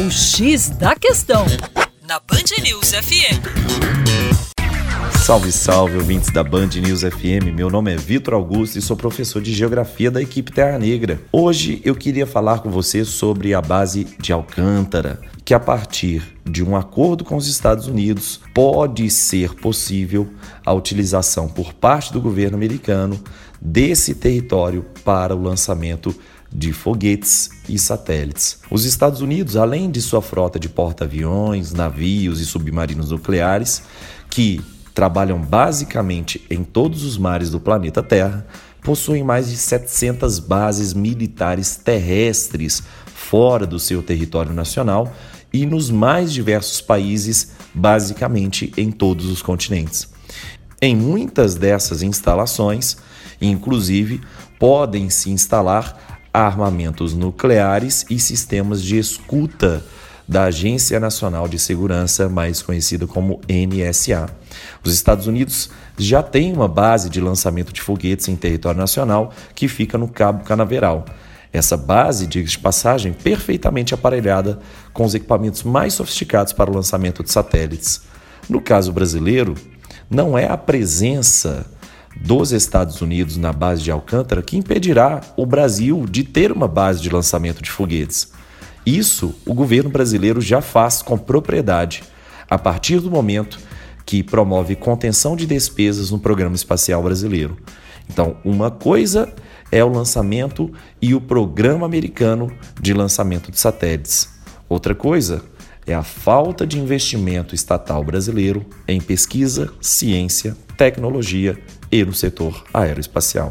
O X da Questão, na Band News FM. Salve, salve, ouvintes da Band News FM. Meu nome é Vitor Augusto e sou professor de Geografia da equipe Terra Negra. Hoje eu queria falar com você sobre a base de Alcântara, que a partir de um acordo com os Estados Unidos pode ser possível a utilização por parte do governo americano desse território para o lançamento de foguetes e satélites. Os Estados Unidos, além de sua frota de porta-aviões, navios e submarinos nucleares, que trabalham basicamente em todos os mares do planeta Terra, possuem mais de 700 bases militares terrestres fora do seu território nacional e nos mais diversos países, basicamente em todos os continentes. Em muitas dessas instalações, inclusive, podem se instalar armamentos nucleares e sistemas de escuta da Agência Nacional de Segurança, mais conhecida como NSA. Os Estados Unidos já têm uma base de lançamento de foguetes em território nacional que fica no Cabo Canaveral. Essa base, diga de passagem, perfeitamente aparelhada com os equipamentos mais sofisticados para o lançamento de satélites. No caso brasileiro, não é a presença dos Estados Unidos na base de Alcântara que impedirá o Brasil de ter uma base de lançamento de foguetes. Isso o governo brasileiro já faz com propriedade, a partir do momento que promove contenção de despesas no programa espacial brasileiro. Então, uma coisa é o lançamento e o programa americano de lançamento de satélites. Outra coisa é a falta de investimento estatal brasileiro em pesquisa, ciência, tecnologia e no setor aeroespacial.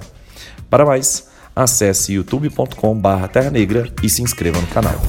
Para mais, acesse youtube.com/terra negra e se inscreva no canal.